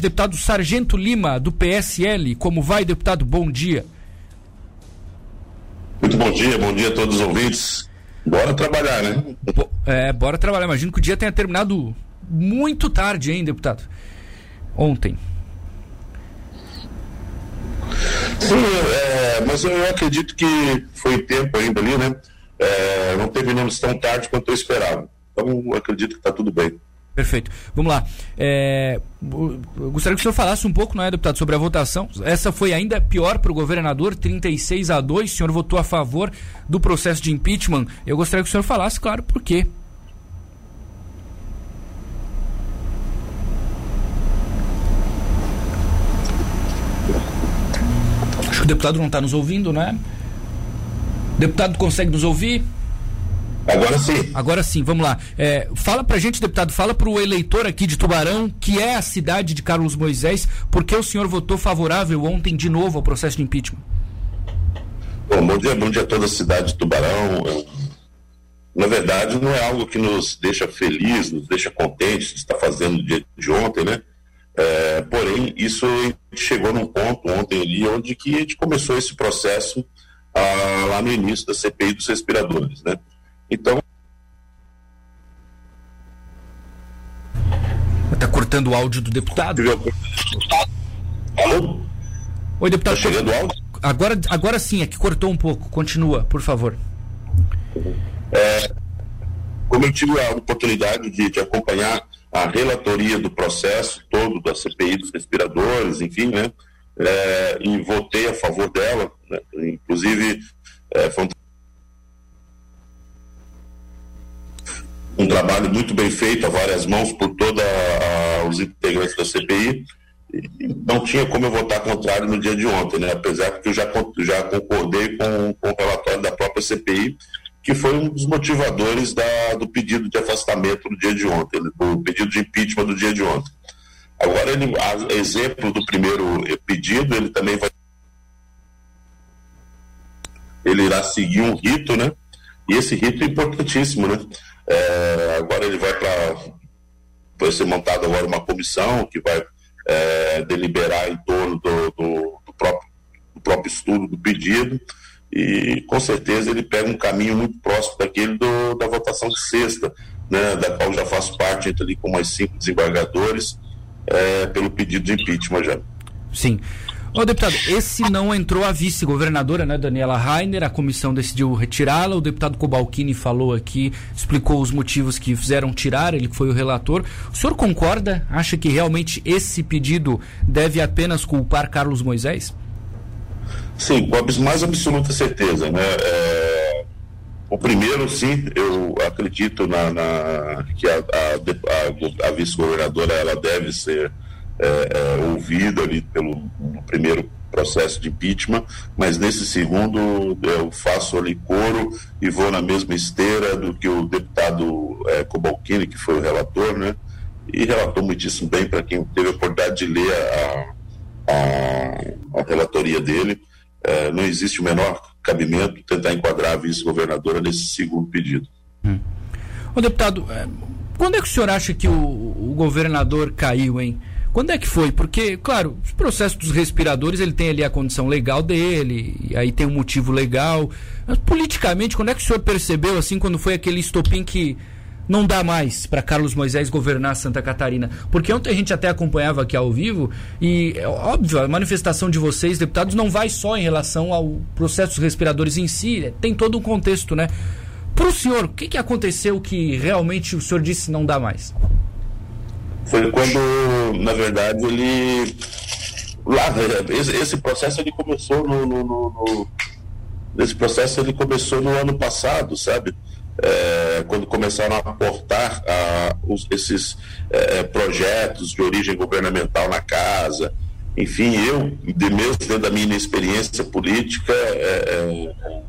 Deputado Sargento Lima, do PSL. Como vai, deputado? Bom dia. Muito bom dia, bom dia a todos os ouvintes. Bora trabalhar, né? É, bora trabalhar. Imagino que o dia tenha terminado muito tarde, hein, deputado? Ontem. Sim, é, mas eu acredito que foi tempo ainda ali, né? É, não terminamos tão tarde quanto eu esperava. Então, eu acredito que está tudo bem. Perfeito. Vamos lá. É, gostaria que o senhor falasse um pouco, não é, deputado, sobre a votação. Essa foi ainda pior para o governador, 36 a 2. O senhor votou a favor do processo de impeachment. Eu gostaria que o senhor falasse, claro, por quê. Acho que o deputado não está nos ouvindo, não é? Deputado consegue nos ouvir? Agora sim. Agora sim, vamos lá. É, fala pra gente, deputado, fala pro eleitor aqui de Tubarão, que é a cidade de Carlos Moisés, por que o senhor votou favorável ontem de novo ao processo de impeachment? Bom, bom dia, bom dia a toda a cidade de Tubarão. Na verdade, não é algo que nos deixa feliz, nos deixa contentes de estar fazendo dia de ontem, né? É, porém, isso chegou num ponto ontem ali, onde que a gente começou esse processo ah, lá no início da CPI dos respiradores, né? Então. Está cortando o áudio do deputado? Alô? Oi, deputado. Está chegando o áudio? Agora, agora sim, é que cortou um pouco. Continua, por favor. É, como eu tive a oportunidade de, de, acompanhar a relatoria do processo todo da CPI dos respiradores, enfim, né? É, e votei a favor dela, né, inclusive é, foi um um trabalho muito bem feito a várias mãos por todos os integrantes da CPI. Não tinha como eu votar contrário no dia de ontem, né? apesar que eu já, já concordei com, com o relatório da própria CPI, que foi um dos motivadores da, do pedido de afastamento no dia de ontem, né? do pedido de impeachment do dia de ontem. Agora, ele, a exemplo do primeiro pedido, ele também vai. Ele irá seguir um rito, né? E esse rito é importantíssimo, né? É, agora ele vai para. Vai ser montada agora uma comissão que vai é, deliberar em torno do, do, do, próprio, do próprio estudo do pedido e com certeza ele pega um caminho muito próximo daquele do, da votação de sexta, né, da qual já faço parte, entre ali com mais cinco desembargadores, é, pelo pedido de impeachment já. Sim. Ô, deputado, esse não entrou a vice-governadora, né, Daniela Rainer, a comissão decidiu retirá-la, o deputado Cobalcini falou aqui, explicou os motivos que fizeram tirar, ele foi o relator. O senhor concorda? Acha que realmente esse pedido deve apenas culpar Carlos Moisés? Sim, com a mais absoluta certeza, né? É... O primeiro, sim, eu acredito na, na que a, a, a, a vice-governadora ela deve ser é, é, ouvida ali pelo primeiro processo de impeachment, mas nesse segundo eu faço ali coro e vou na mesma esteira do que o deputado é, Cobalcini, que foi o relator, né? E relatou muitíssimo bem para quem teve a oportunidade de ler a, a, a relatoria dele. É, não existe o menor cabimento tentar enquadrar a vice-governadora nesse segundo pedido. Hum. Deputado, é, quando é que o senhor acha que o, o governador caiu, hein? Quando é que foi? Porque, claro, o processo dos respiradores, ele tem ali a condição legal dele, e aí tem um motivo legal. Mas politicamente, quando é que o senhor percebeu, assim, quando foi aquele estopim que não dá mais para Carlos Moisés governar Santa Catarina? Porque ontem a gente até acompanhava aqui ao vivo, e é óbvio, a manifestação de vocês, deputados, não vai só em relação ao processo dos respiradores em si, tem todo um contexto, né? Para o senhor, o que, que aconteceu que realmente o senhor disse não dá mais? Foi quando, na verdade, ele. Lá, esse, esse processo ele começou no, no, no, no, Esse processo ele começou no ano passado, sabe? É, quando começaram a aportar a, os, esses é, projetos de origem governamental na casa. Enfim, eu, de mesmo dentro da minha inexperiência política, é, é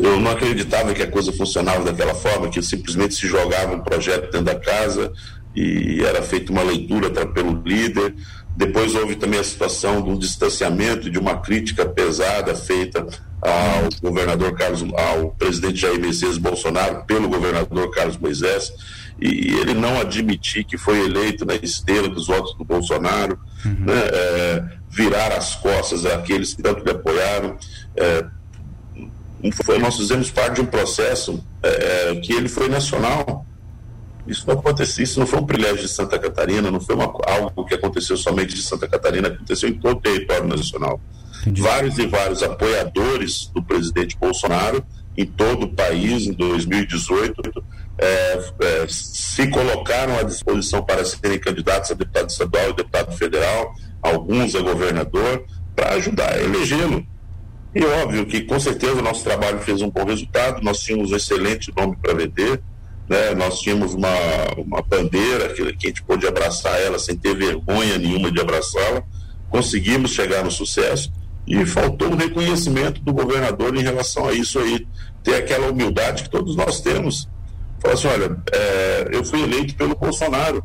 eu não acreditava que a coisa funcionava daquela forma, que simplesmente se jogava um projeto dentro da casa, e era feita uma leitura pelo líder. Depois houve também a situação de um distanciamento, de uma crítica pesada feita ao governador Carlos, ao presidente Jair Messias Bolsonaro pelo governador Carlos Moisés. e ele não admitir que foi eleito na esteira dos votos do Bolsonaro, uhum. né, é, virar as costas àqueles que tanto lhe apoiaram. É, foi, nós fizemos parte de um processo é, que ele foi nacional. Isso não aconteceu, isso não foi um privilégio de Santa Catarina, não foi uma, algo que aconteceu somente de Santa Catarina, aconteceu em todo o território nacional. Entendi. Vários e vários apoiadores do presidente Bolsonaro em todo o país em 2018 é, é, se colocaram à disposição para serem candidatos a deputado estadual e deputado federal, alguns a governador, para ajudar a elegê-lo. E óbvio que com certeza o nosso trabalho fez um bom resultado, nós tínhamos um excelente nome para vender, né? nós tínhamos uma, uma bandeira que, que a gente pôde abraçar ela sem ter vergonha nenhuma de abraçá-la, conseguimos chegar no sucesso e faltou um reconhecimento do governador em relação a isso aí, ter aquela humildade que todos nós temos. Falar assim, olha, é, eu fui eleito pelo Bolsonaro,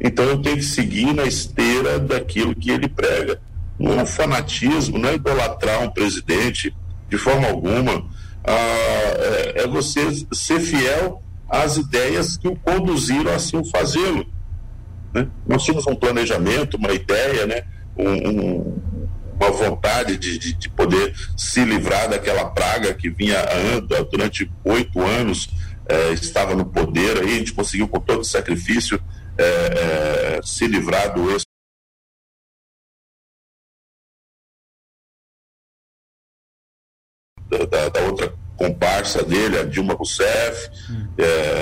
então eu tenho que seguir na esteira daquilo que ele prega. Não é fanatismo, não é idolatrar um presidente de forma alguma. Ah, é, é, você ser fiel às ideias que o conduziram a assim fazê-lo. Né? Nós tínhamos um planejamento, uma ideia, né? um, um uma vontade de, de, de, poder se livrar daquela praga que vinha durante oito anos, é, estava no poder, aí a gente conseguiu com todo sacrifício é, é, se livrar do ex da, da, outra comparsa dele, a Dilma Rousseff, hum.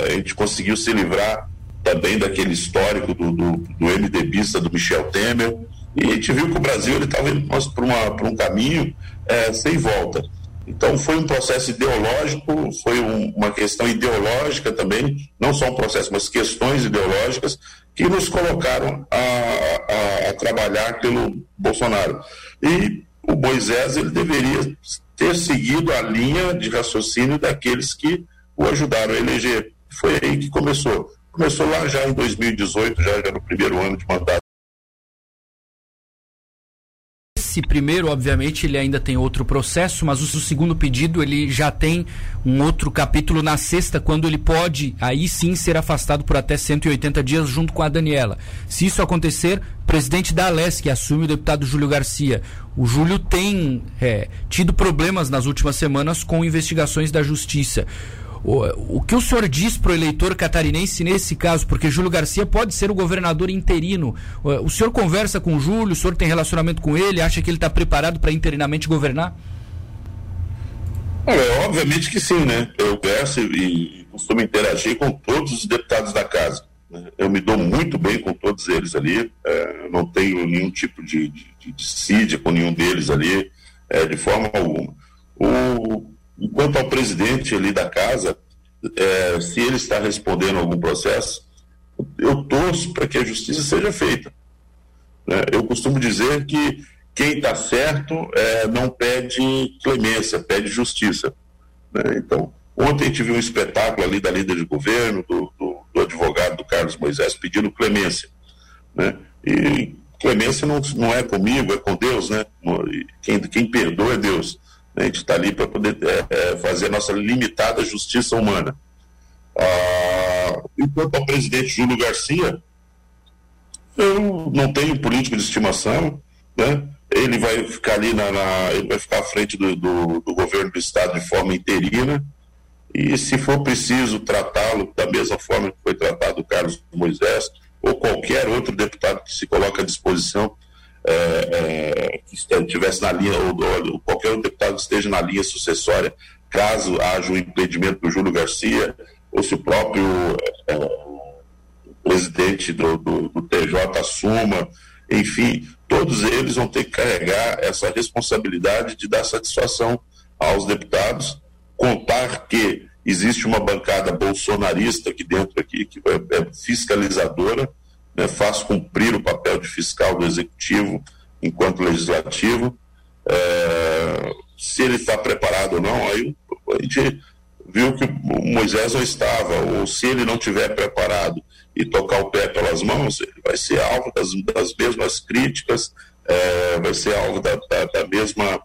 a gente conseguiu se livrar também daquele histórico do, do, do MDBista do Michel Temer, e a gente viu que o Brasil estava indo para um caminho é, sem volta. Então foi um processo ideológico, foi um, uma questão ideológica também, não só um processo, mas questões ideológicas que nos colocaram a, a, a trabalhar pelo Bolsonaro. E o Moisés ele deveria ter seguido a linha de raciocínio daqueles que o ajudaram a eleger. Foi aí que começou. Começou lá já em 2018, já, já no primeiro ano de mandato Esse primeiro, obviamente, ele ainda tem outro processo, mas o segundo pedido ele já tem um outro capítulo na sexta, quando ele pode aí sim ser afastado por até 180 dias junto com a Daniela. Se isso acontecer, presidente da Alesc assume o deputado Júlio Garcia. O Júlio tem é, tido problemas nas últimas semanas com investigações da justiça. O, o que o senhor diz para o eleitor catarinense nesse caso? Porque Júlio Garcia pode ser o governador interino. O, senhor conversa com o Júlio, o senhor tem relacionamento com ele, acha que ele está preparado para interinamente governar? Olha, obviamente que sim, né? Eu converso e, e costumo interagir com todos os deputados da casa. Né? Eu me dou muito bem com todos eles ali, é, não tenho nenhum tipo de, de, de com nenhum deles ali, é, de forma alguma. O, Enquanto ao presidente ali da casa, é, se ele está respondendo algum processo, eu torço para que a justiça seja feita. Né? Eu costumo dizer que quem está certo é, não pede clemência, pede justiça. Né? Então, ontem viu um espetáculo ali da líder de governo, do, do, do advogado do Carlos Moisés, pedindo clemência. Né? E clemência não, não é comigo, é com Deus, né? Quem, quem perdoa é Deus. A gente está ali para poder é, é, fazer a nossa limitada justiça humana. Ah, enquanto ao presidente Júlio Garcia, eu não tenho político de estimação, né? Ele vai ficar ali na, na ele vai ficar à frente do, do, do, governo do estado de forma interina e se for preciso tratá-lo da mesma forma que foi tratado o Carlos Moisés ou qualquer outro deputado que se coloque à disposição é, é, que estivesse na linha, ou, ou, qualquer deputado que esteja na linha sucessória, caso haja um impedimento do Júlio Garcia, ou se o próprio é, presidente do, do, do TJ assuma, enfim, todos eles vão ter que carregar essa responsabilidade de dar satisfação aos deputados, contar que existe uma bancada bolsonarista aqui dentro aqui que é, é fiscalizadora né, faz cumprir o papel de fiscal do executivo enquanto legislativo. É, se ele está preparado ou não, aí a gente viu que o Moisés não estava, ou se ele não tiver preparado e tocar o pé pelas mãos, ele vai ser alvo das, das mesmas críticas, é, vai ser alvo da, da, da mesma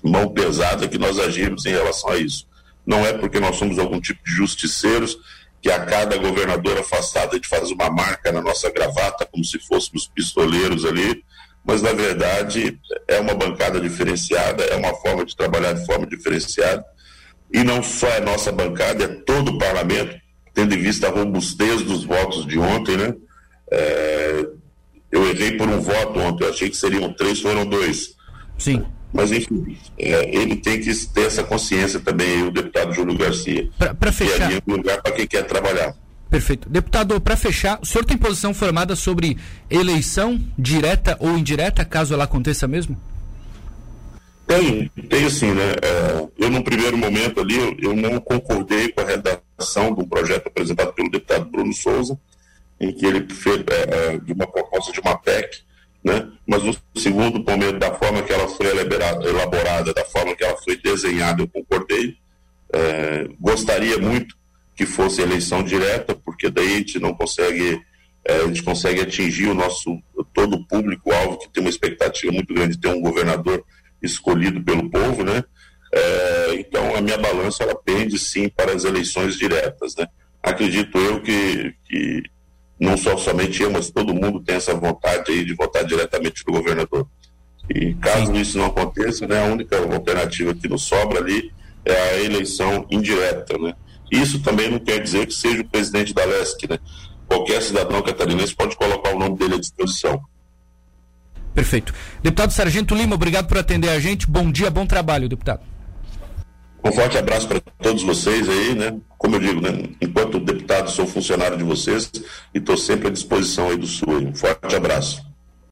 mão pesada que nós agimos em relação a isso. Não é porque nós somos algum tipo de justiceiros que a cada governador afastado a gente faz uma marca na nossa gravata, como se fôssemos pistoleiros ali, mas na verdade é uma bancada diferenciada, é uma forma de trabalhar de forma diferenciada, e não só é nossa bancada, é todo o parlamento, tendo em vista a robustez dos votos de ontem, né? É, eu errei por um voto ontem, eu achei que seriam três, foram dois. Sim. Mas, enfim, é, ele tem que ter essa consciência também, o deputado Júlio Garcia. Para fechar. Que é um lugar para quem quer trabalhar. Perfeito. Deputado, para fechar, o senhor tem posição formada sobre eleição direta ou indireta, caso ela aconteça mesmo? Tem, tem sim, né? É, eu, num primeiro momento ali, eu, não concordei com a redação um projeto apresentado pelo deputado Bruno Souza, em que ele fez é, é de uma proposta de uma PEC né? Mas no segundo momento, da forma que ela foi elaborada, da forma que ela foi desenhada, eu concordei. É, gostaria muito que fosse eleição direta, porque daí a gente não consegue, é, a gente consegue atingir o nosso todo o público-alvo que tem uma expectativa muito grande de ter um governador escolhido pelo povo, né? É, então a minha balança ela pende sim para as eleições diretas, né? Acredito eu que, que não só somente eu, mas todo mundo tem essa vontade aí de votar diretamente no governador. E caso isso não aconteça, né, a única alternativa que nos sobra ali é a eleição indireta, né? Isso também não quer dizer que seja o presidente da LESC, né? Qualquer cidadão catarinense pode colocar o nome dele à disposição. Perfeito. Deputado Sargento Lima, obrigado por atender a gente. Bom dia, bom trabalho, deputado. Um forte abraço para todos vocês aí, né? Como eu digo, né? Enquanto deputado, sou funcionário de vocês e estou sempre à disposição aí do Sul. Um forte abraço.